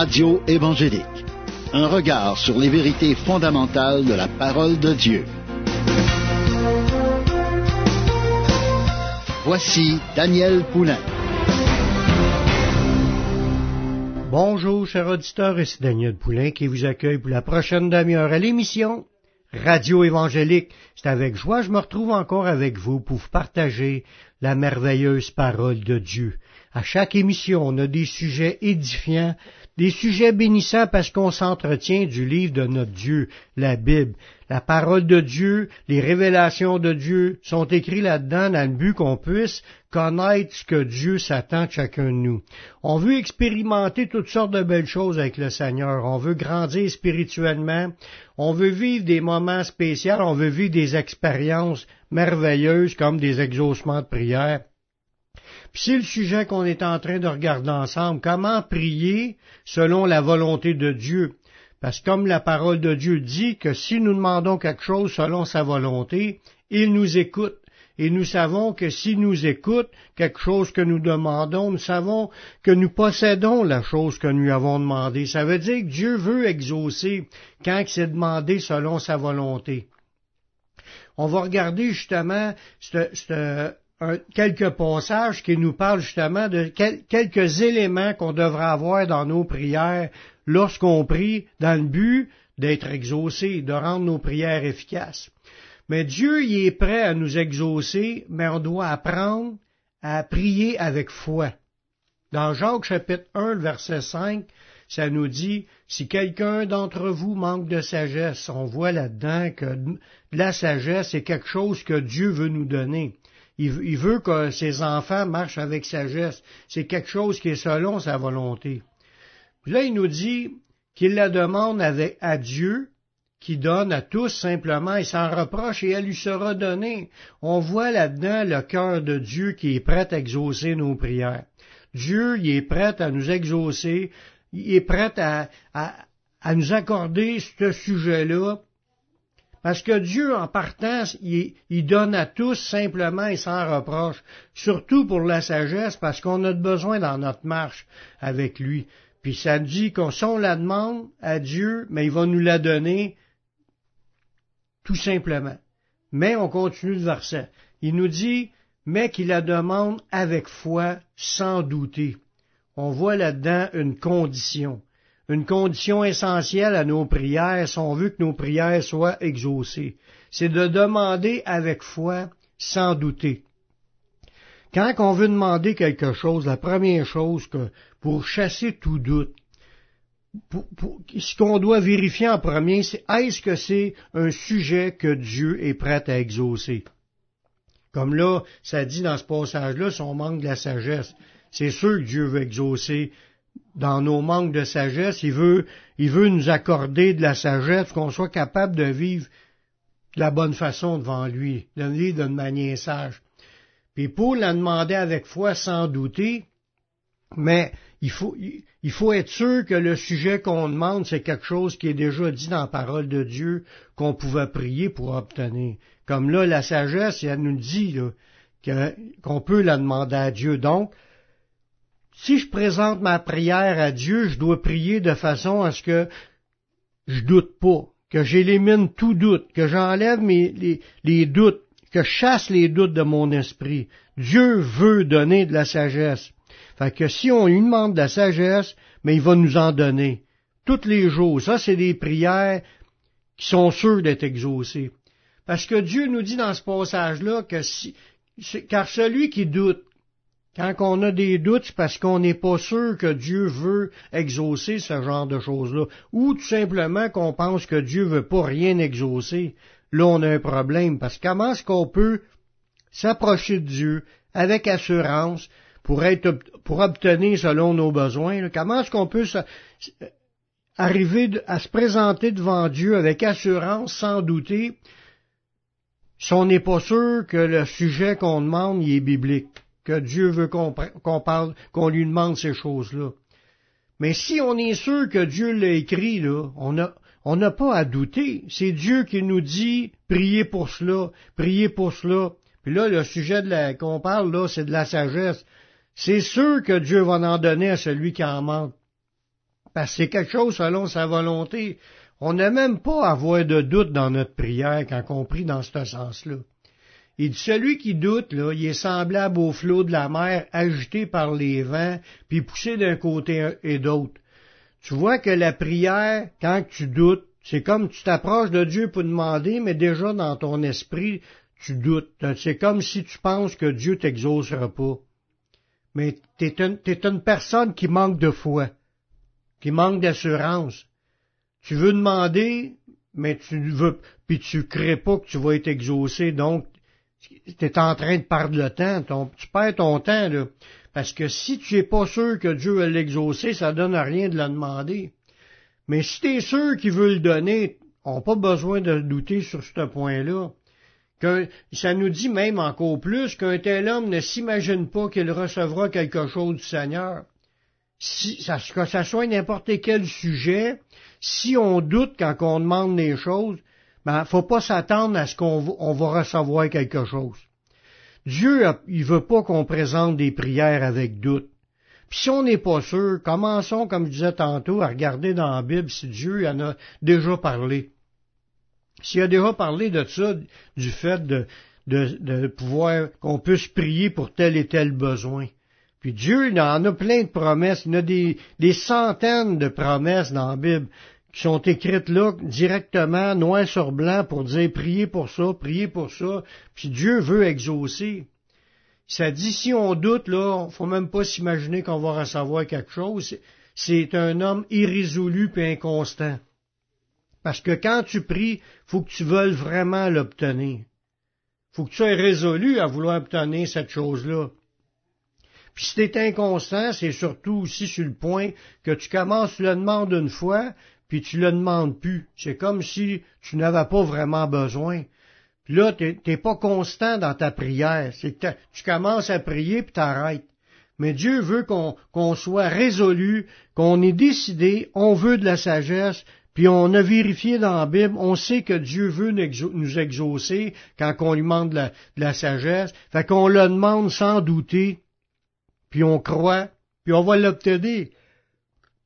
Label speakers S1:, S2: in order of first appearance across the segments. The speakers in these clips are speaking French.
S1: Radio évangélique. Un regard sur les vérités fondamentales de la parole de Dieu. Voici Daniel Poulain.
S2: Bonjour, chers auditeurs, ici Daniel Poulain qui vous accueille pour la prochaine demi-heure à l'émission Radio évangélique. C'est avec joie que je me retrouve encore avec vous pour vous partager la merveilleuse parole de Dieu. À chaque émission, on a des sujets édifiants, des sujets bénissants parce qu'on s'entretient du livre de notre Dieu, la Bible. La parole de Dieu, les révélations de Dieu sont écrites là-dedans dans le but qu'on puisse connaître ce que Dieu s'attend de chacun de nous. On veut expérimenter toutes sortes de belles choses avec le Seigneur. On veut grandir spirituellement. On veut vivre des moments spéciaux. On veut vivre des expériences merveilleuses comme des exaucements de prière. Puis c'est le sujet qu'on est en train de regarder ensemble. Comment prier selon la volonté de Dieu? Parce que comme la parole de Dieu dit que si nous demandons quelque chose selon sa volonté, il nous écoute. Et nous savons que si nous écoute quelque chose que nous demandons, nous savons que nous possédons la chose que nous avons demandé. Ça veut dire que Dieu veut exaucer quand c'est demandé selon sa volonté. On va regarder justement quelques passages qui nous parlent justement de quelques éléments qu'on devrait avoir dans nos prières lorsqu'on prie dans le but d'être exaucé, de rendre nos prières efficaces. Mais Dieu y est prêt à nous exaucer, mais on doit apprendre à prier avec foi. Dans Jacques chapitre 1, verset 5, ça nous dit, si quelqu'un d'entre vous manque de sagesse, on voit là-dedans que la sagesse est quelque chose que Dieu veut nous donner. Il, veut que ses enfants marchent avec sagesse. C'est quelque chose qui est selon sa volonté. Puis là, il nous dit qu'il la demande avec, à Dieu, qui donne à tous simplement et sans reproche, et elle lui sera donnée. On voit là-dedans le cœur de Dieu qui est prêt à exaucer nos prières. Dieu, il est prêt à nous exaucer, il est prêt à, à, nous accorder ce sujet-là, parce que Dieu, en partant, il, donne à tous simplement et sans reproche, surtout pour la sagesse, parce qu'on a besoin dans notre marche avec lui. Puis ça dit qu'on on la demande à Dieu, mais il va nous la donner tout simplement. Mais on continue le verset. Il nous dit, mais qu'il la demande avec foi, sans douter. On voit là-dedans une condition. Une condition essentielle à nos prières si on veut que nos prières soient exaucées. C'est de demander avec foi, sans douter. Quand on veut demander quelque chose, la première chose que, pour chasser tout doute, ce qu'on doit vérifier en premier, c'est est-ce que c'est un sujet que Dieu est prêt à exaucer? Comme là, ça dit dans ce passage-là, si on manque de la sagesse, c'est sûr que Dieu veut exaucer dans nos manques de sagesse, il veut, il veut nous accorder de la sagesse, qu'on soit capable de vivre de la bonne façon devant lui, de vivre d'une manière sage. Puis Paul l'a demandé avec foi sans douter, mais il faut, il faut être sûr que le sujet qu'on demande, c'est quelque chose qui est déjà dit dans la parole de Dieu qu'on pouvait prier pour obtenir. Comme là, la sagesse, elle nous dit qu'on peut la demander à Dieu. Donc, si je présente ma prière à Dieu, je dois prier de façon à ce que je doute pas, que j'élimine tout doute, que j'enlève les, les doutes, que je chasse les doutes de mon esprit. Dieu veut donner de la sagesse. Fait que si on lui demande de la sagesse, mais il va nous en donner. Tous les jours. Ça, c'est des prières qui sont sûres d'être exaucées. Parce que Dieu nous dit dans ce passage-là que si, car celui qui doute, quand on a des doutes, parce qu'on n'est pas sûr que Dieu veut exaucer ce genre de choses-là. Ou tout simplement qu'on pense que Dieu veut pas rien exaucer. Là, on a un problème. Parce que comment est-ce qu'on peut s'approcher de Dieu avec assurance, pour être pour obtenir selon nos besoins. Comment est-ce qu'on peut arriver à se présenter devant Dieu avec assurance, sans douter, si on n'est pas sûr que le sujet qu'on demande y est biblique, que Dieu veut qu'on parle, qu'on lui demande ces choses-là. Mais si on est sûr que Dieu l'a écrit, là, on n'a pas à douter. C'est Dieu qui nous dit, priez pour cela, priez pour cela. Puis là, le sujet qu'on parle, là, c'est de la sagesse. C'est sûr que Dieu va en donner à celui qui en manque. parce que c'est quelque chose selon sa volonté. On n'a même pas à avoir de doute dans notre prière quand on prie dans ce sens-là. Il celui qui doute, là, il est semblable au flot de la mer agité par les vents, puis poussé d'un côté et d'autre. Tu vois que la prière, quand tu doutes, c'est comme tu t'approches de Dieu pour demander, mais déjà dans ton esprit, tu doutes. C'est comme si tu penses que Dieu t'exaucera pas. Mais t'es une, une personne qui manque de foi, qui manque d'assurance. Tu veux demander, mais tu veux, puis tu crées pas que tu vas être exaucé, donc tu en train de perdre le temps, tu perds ton temps, là. Parce que si tu es pas sûr que Dieu va l'exaucer, ça donne à rien de le demander. Mais si tu es sûr qu'il veut le donner, on n'a pas besoin de douter sur ce point-là. Que, ça nous dit même encore plus qu'un tel homme ne s'imagine pas qu'il recevra quelque chose du Seigneur. Si, que ça soit n'importe quel sujet, si on doute quand on demande des choses, ben, faut pas s'attendre à ce qu'on on va recevoir quelque chose. Dieu, il veut pas qu'on présente des prières avec doute. Puis si on n'est pas sûr, commençons, comme je disais tantôt, à regarder dans la Bible si Dieu en a déjà parlé. S'il a déjà parlé de ça, du fait de, pouvoir, qu'on puisse prier pour tel et tel besoin. Puis Dieu, en a plein de promesses, il y a des, centaines de promesses dans la Bible sont écrites là directement, noir sur blanc, pour dire priez pour ça, priez pour ça, puis Dieu veut exaucer. Ça dit si on doute, là, faut même pas s'imaginer qu'on va recevoir quelque chose. C'est un homme irrésolu et inconstant. Parce que quand tu pries, faut que tu veuilles vraiment l'obtenir. Faut que tu sois résolu à vouloir obtenir cette chose-là. Puis si t'es inconstant, c'est surtout aussi sur le point que tu commences, tu le demandes une fois, puis tu le demandes plus. C'est comme si tu n'avais pas vraiment besoin. Puis là, tu n'es pas constant dans ta prière. C'est que tu commences à prier puis t'arrêtes. Mais Dieu veut qu'on soit résolu, qu'on ait décidé, on veut de la sagesse, puis on a vérifié dans la Bible, on sait que Dieu veut nous exaucer quand on lui demande de la, de la sagesse. Fait qu'on le demande sans douter, puis on croit, puis on va l'obtenir.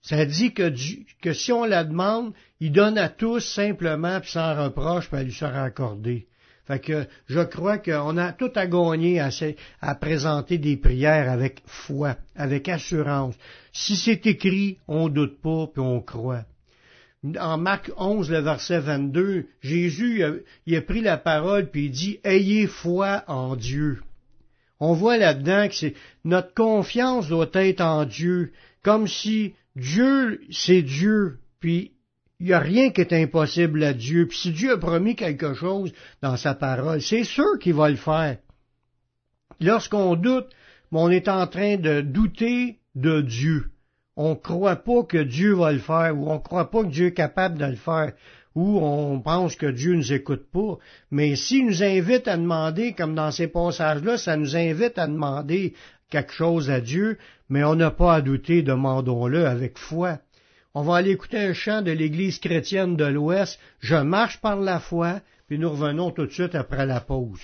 S2: Ça dit que, si on la demande, il donne à tous simplement, puis sans reproche, puis elle lui sera accordée. Fait que je crois qu'on a tout à gagner à, présenter des prières avec foi, avec assurance. Si c'est écrit, on doute pas, puis on croit. En Marc 11, le verset 22, Jésus il a, pris la parole puis il dit Ayez foi en Dieu. On voit là-dedans que notre confiance doit être en Dieu, comme si Dieu, c'est Dieu, puis il n'y a rien qui est impossible à Dieu. Puis si Dieu a promis quelque chose dans sa parole, c'est sûr qu'il va le faire. Lorsqu'on doute, on est en train de douter de Dieu. On ne croit pas que Dieu va le faire, ou on ne croit pas que Dieu est capable de le faire, ou on pense que Dieu ne nous écoute pas. Mais s'il nous invite à demander, comme dans ces passages-là, ça nous invite à demander quelque chose à Dieu, mais on n'a pas à douter, demandons-le avec foi. On va aller écouter un chant de l'Église chrétienne de l'Ouest, Je marche par la foi, puis nous revenons tout de suite après la pause.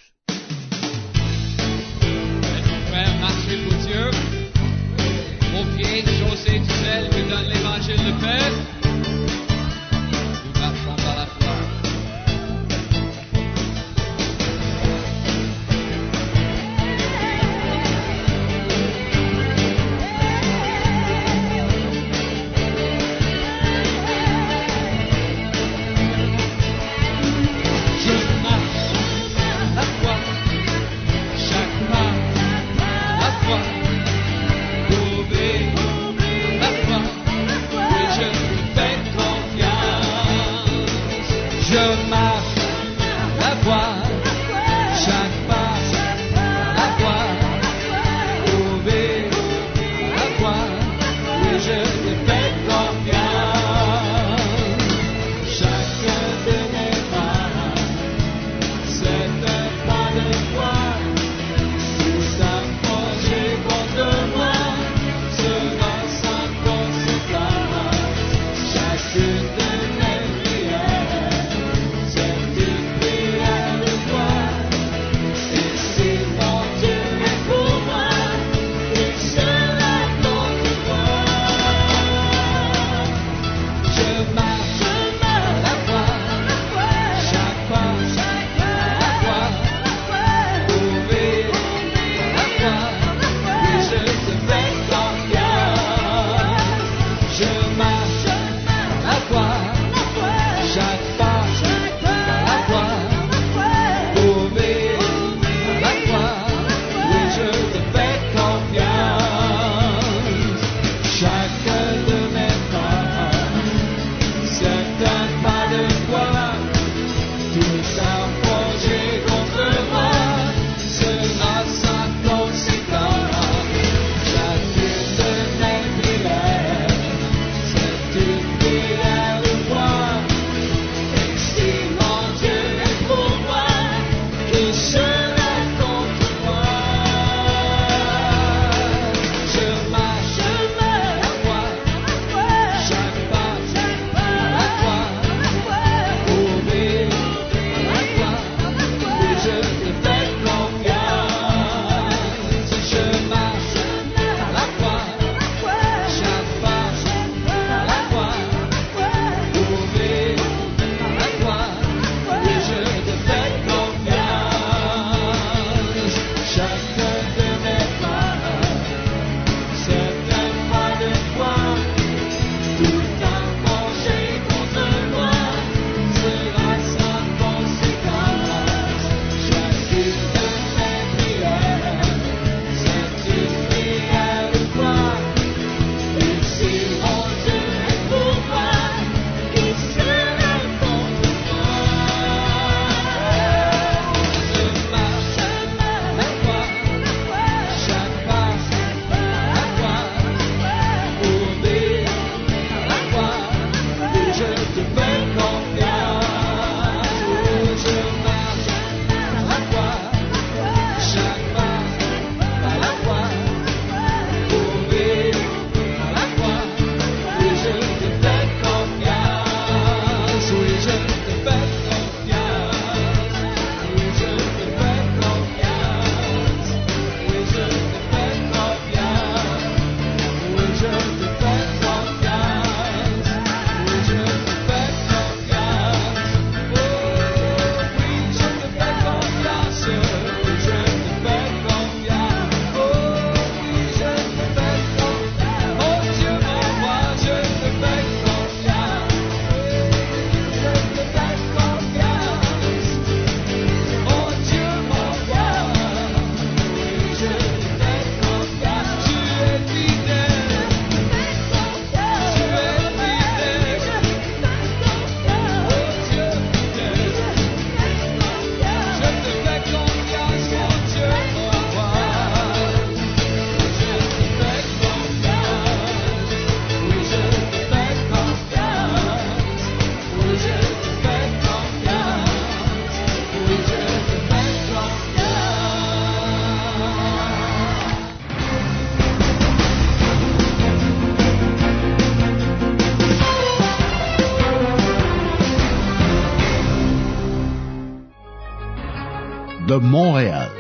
S1: Montréal.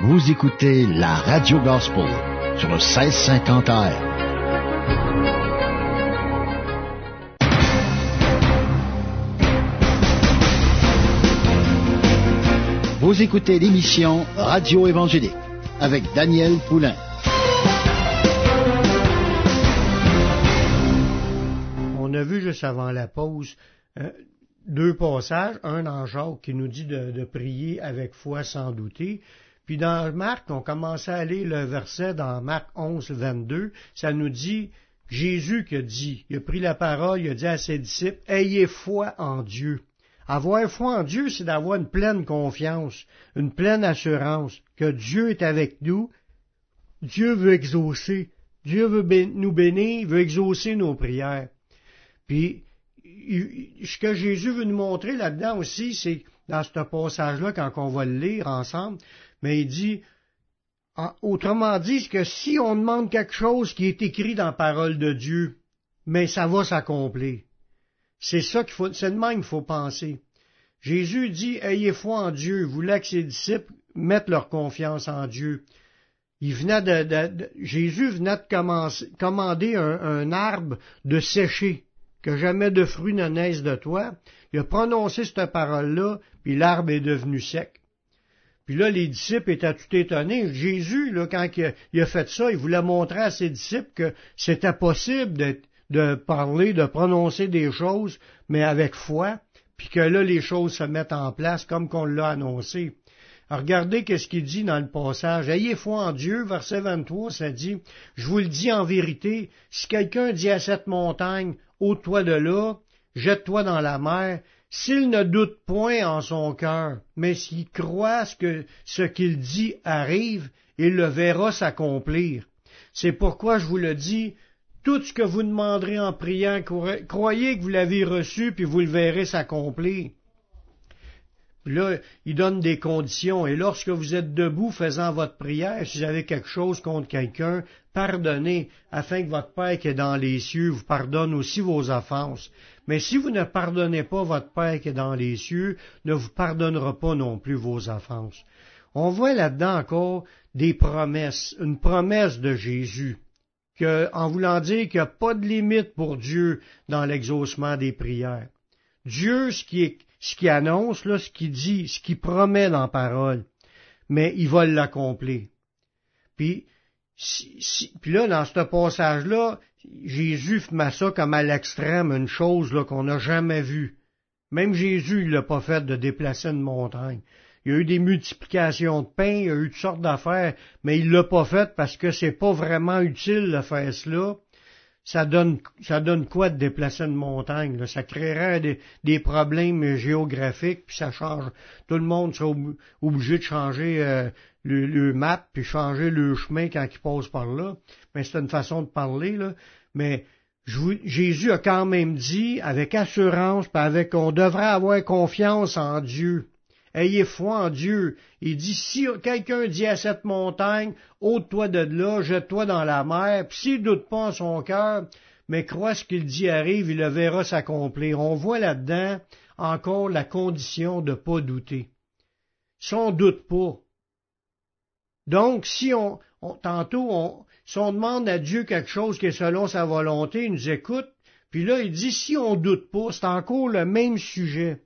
S1: Vous écoutez la Radio Gospel sur le 1650 AM. Vous écoutez l'émission Radio Évangélique avec Daniel Poulain.
S2: On a vu juste avant la pause euh, deux passages, un en Jacques qui nous dit de, prier avec foi sans douter, puis dans Marc, on commençait à lire le verset dans Marc 11, 22, ça nous dit Jésus qui a dit, il a pris la parole, il a dit à ses disciples, ayez foi en Dieu. Avoir foi en Dieu, c'est d'avoir une pleine confiance, une pleine assurance que Dieu est avec nous. Dieu veut exaucer. Dieu veut nous bénir, veut exaucer nos prières. Puis, ce que Jésus veut nous montrer là-dedans aussi, c'est dans ce passage-là, quand on va le lire ensemble, mais il dit, autrement dit, que si on demande quelque chose qui est écrit dans la parole de Dieu, mais ça va s'accomplir. C'est ça qu'il faut, c'est de même qu'il faut penser. Jésus dit, ayez foi en Dieu, voulait que ses disciples mettent leur confiance en Dieu. Il venait de, Jésus venait de commander un, arbre de sécher, que jamais de fruits ne naissent de toi. Il a prononcé cette parole-là, puis l'arbre est devenu sec. Puis là, les disciples étaient tout étonnés. Jésus, là, quand il a, fait ça, il voulait montrer à ses disciples que c'était possible d'être de parler, de prononcer des choses, mais avec foi, puis que là, les choses se mettent en place comme qu'on l'a annoncé. Regardez qu'est-ce qu'il dit dans le passage. Ayez foi en Dieu, verset 23, ça dit, je vous le dis en vérité, si quelqu'un dit à cette montagne, ôte-toi de là, jette-toi dans la mer, s'il ne doute point en son cœur, mais s'il croit que ce qu'il dit arrive, il le verra s'accomplir. C'est pourquoi je vous le dis, tout ce que vous demanderez en priant, croyez que vous l'avez reçu, puis vous le verrez s'accomplir. Là, il donne des conditions. Et lorsque vous êtes debout faisant votre prière, si vous avez quelque chose contre quelqu'un, pardonnez, afin que votre Père qui est dans les cieux vous pardonne aussi vos offenses. Mais si vous ne pardonnez pas votre Père qui est dans les cieux, ne vous pardonnera pas non plus vos offenses. On voit là-dedans encore des promesses, une promesse de Jésus en voulant dire qu'il n'y a pas de limite pour Dieu dans l'exaucement des prières. Dieu, ce qui, ce qui annonce, là, ce qui dit, ce qui promet dans la parole, mais il va l'accomplir. Puis, puis là, dans ce passage-là, Jésus met ça comme à l'extrême, une chose qu'on n'a jamais vue. Même Jésus, il l'a pas fait de déplacer une montagne il y a eu des multiplications de pain, il y a eu toutes sortes d'affaires, mais il l'a pas fait parce que c'est pas vraiment utile de faire cela. Ça donne, ça donne quoi de déplacer une montagne? Ça créerait des, problèmes géographiques, puis ça change. Tout le monde sera obligé de changer euh, le, map, puis changer le chemin quand il passe par là. Mais c'est une façon de parler, là. Mais Jésus a quand même dit, avec assurance, puis avec on devrait avoir confiance en Dieu. Ayez foi en Dieu. Il dit, si quelqu'un dit à cette montagne, ôte-toi de là, jette-toi dans la mer, puis s'il doute pas en son cœur, mais croit ce qu'il dit arrive, il le verra s'accomplir. On voit là-dedans encore la condition de pas douter. Si on doute pas. Donc, si on, tantôt, on, si on demande à Dieu quelque chose qui est selon sa volonté, il nous écoute, puis là, il dit, si on doute pas, c'est encore le même sujet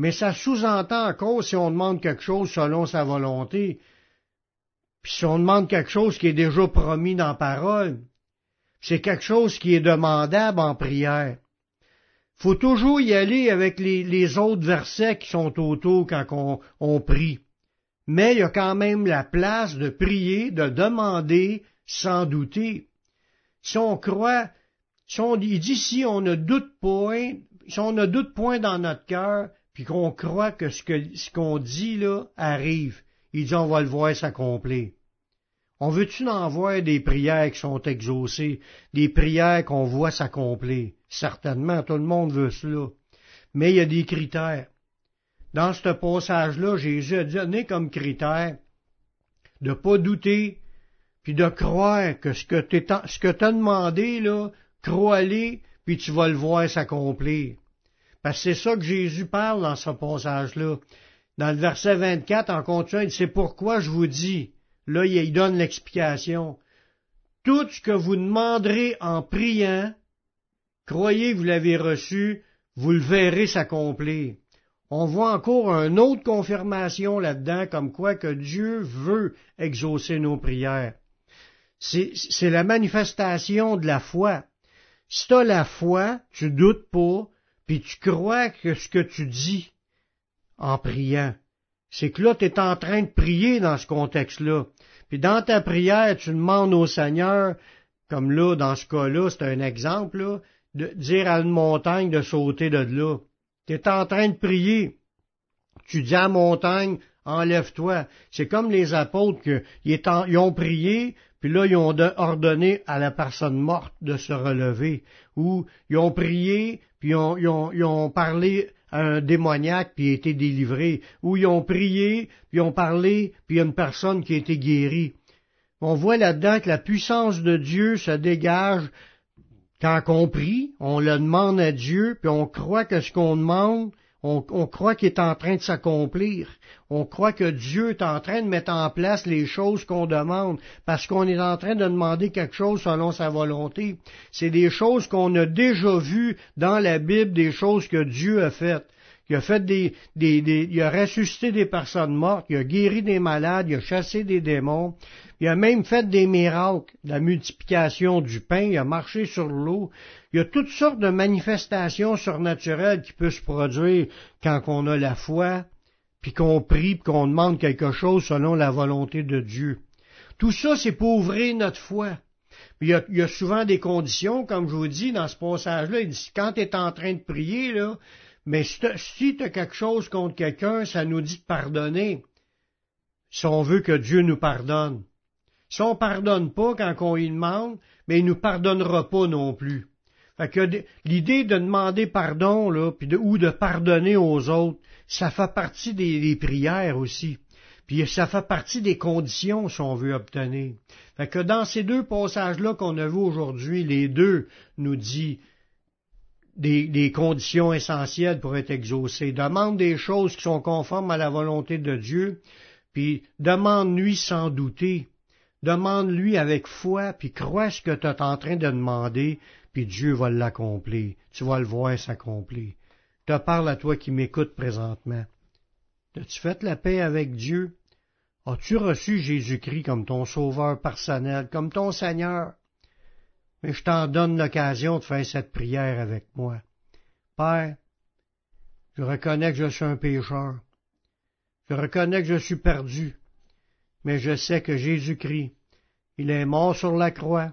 S2: mais ça sous-entend encore si on demande quelque chose selon sa volonté, puis si on demande quelque chose qui est déjà promis dans parole, c'est quelque chose qui est demandable en prière. Faut toujours y aller avec les, autres versets qui sont autour quand on, on prie. Mais il y a quand même la place de prier, de demander sans douter. Si on croit, si on dit, si on ne doute point, si on ne doute point dans notre cœur, puis qu'on croit que ce qu'on dit là arrive, il dit on va le voir s'accomplir. On veut-tu en voir des prières qui sont exaucées, des prières qu'on voit s'accomplir? Certainement, tout le monde veut cela. Mais il y a des critères. Dans ce passage-là, Jésus a donné comme critère de pas douter, puis de croire que ce que tu as demandé, là, crois-les, puis tu vas le voir s'accomplir. Parce que c'est ça que Jésus parle dans ce passage-là. Dans le verset 24, en continuant, c'est pourquoi je vous dis. Là, il donne l'explication. Tout ce que vous demanderez en priant, croyez que vous l'avez reçu, vous le verrez s'accomplir. On voit encore une autre confirmation là-dedans, comme quoi que Dieu veut exaucer nos prières. C'est la manifestation de la foi. Si tu la foi, tu doutes pas, puis tu crois que ce que tu dis en priant, c'est que là, tu es en train de prier dans ce contexte-là. Puis dans ta prière, tu demandes au Seigneur, comme là, dans ce cas-là, c'est un exemple, de dire à une montagne de sauter de là. Tu es en train de prier. Tu dis à la montagne, enlève-toi. C'est comme les apôtres qui ils ont prié, puis là, ils ont ordonné à la personne morte de se relever. Ou ils ont prié, puis ils ont, parlé à un démoniaque, puis il a été délivré. Ou ils ont prié, puis ils ont parlé, puis il une personne qui a été guérie. On voit là-dedans que la puissance de Dieu se dégage quand on prie, on le demande à Dieu, puis on croit que ce qu'on demande, on, croit qu'il est en train de s'accomplir. On croit que Dieu est en train de mettre en place les choses qu'on demande, parce qu'on est en train de demander quelque chose selon sa volonté. C'est des choses qu'on a déjà vues dans la Bible, des choses que Dieu a faites. Il a fait des, des, des, il a ressuscité des personnes mortes, il a guéri des malades, il a chassé des démons, il a même fait des miracles, la multiplication du pain, il a marché sur l'eau. Il y a toutes sortes de manifestations surnaturelles qui peuvent se produire quand on a la foi, puis qu'on prie, puis qu'on demande quelque chose selon la volonté de Dieu. Tout ça, c'est pour ouvrir notre foi. Il y, a, souvent des conditions, comme je vous dis dans ce passage-là. Il dit, quand tu es en train de prier, là, mais si tu as quelque chose contre quelqu'un, ça nous dit de pardonner. Si on veut que Dieu nous pardonne. Si on pardonne pas quand on y demande, mais il nous pardonnera pas non plus. Fait que l'idée de demander pardon, là, ou de pardonner aux autres, ça fait partie des, prières aussi. Puis ça fait partie des conditions si on veut obtenir. Fait que dans ces deux passages-là qu'on a vus aujourd'hui, les deux nous dit des, des, conditions essentielles pour être exaucé. Demande des choses qui sont conformes à la volonté de Dieu, puis demande-lui sans douter. Demande-lui avec foi, puis crois ce que tu es en train de demander, puis Dieu va l'accomplir. Tu vas le voir s'accomplir. Je te parle à toi qui m'écoutes présentement. As-tu fait la paix avec Dieu? As-tu reçu Jésus-Christ comme ton sauveur personnel, comme ton Seigneur? Mais je t'en donne l'occasion de faire cette prière avec moi. Père, je reconnais que je suis un pécheur. Je reconnais que je suis perdu mais je sais que Jésus-Christ, il est mort sur la croix,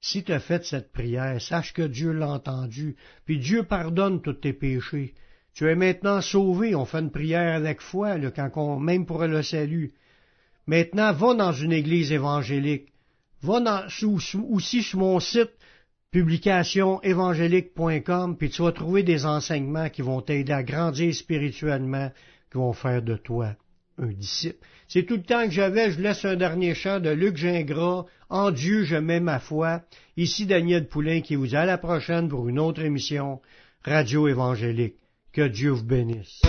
S2: Si tu as fait cette prière, sache que Dieu l'a entendu, puis Dieu pardonne tous tes péchés. Tu es maintenant sauvé, on fait une prière avec foi, quand on, même pour le salut. Maintenant, va dans une église évangélique. Va dans, aussi sur mon site publicationévangélique.com, puis tu vas trouver des enseignements qui vont t'aider à grandir spirituellement, qui vont faire de toi un disciple. C'est tout le temps que j'avais, je laisse un dernier chant de Luc Gingras, En Dieu je mets ma foi. Ici Daniel Poulain qui vous dit à la prochaine pour une autre émission Radio Évangélique. Que Dieu vous bénisse.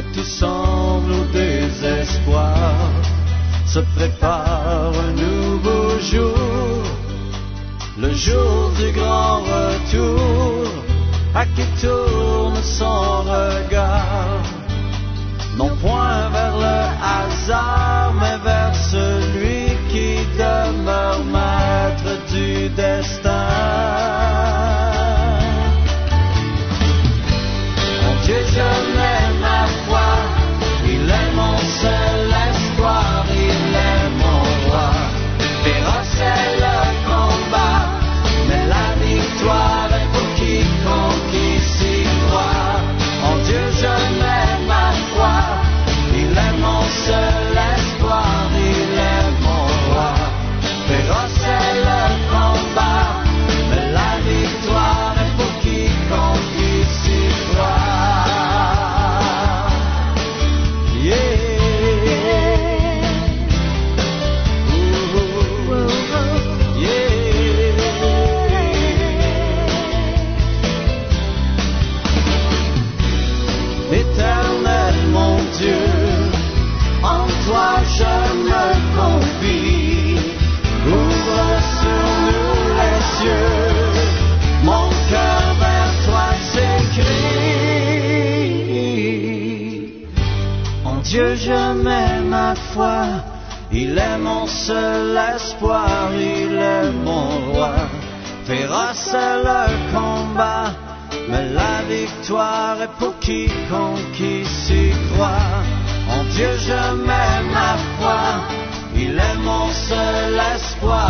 S3: que tout semble au désespoir, se prépare un nouveau jour, le jour du grand retour, à qui tourne son regard, non point vers le hasard, mais vers celui qui demeure maître du destin. Il est mon seul espoir, il est mon roi. Féroce est le combat, mais la victoire est pour quiconque qui s'y croit. En Dieu je mets ma foi, il est mon seul espoir.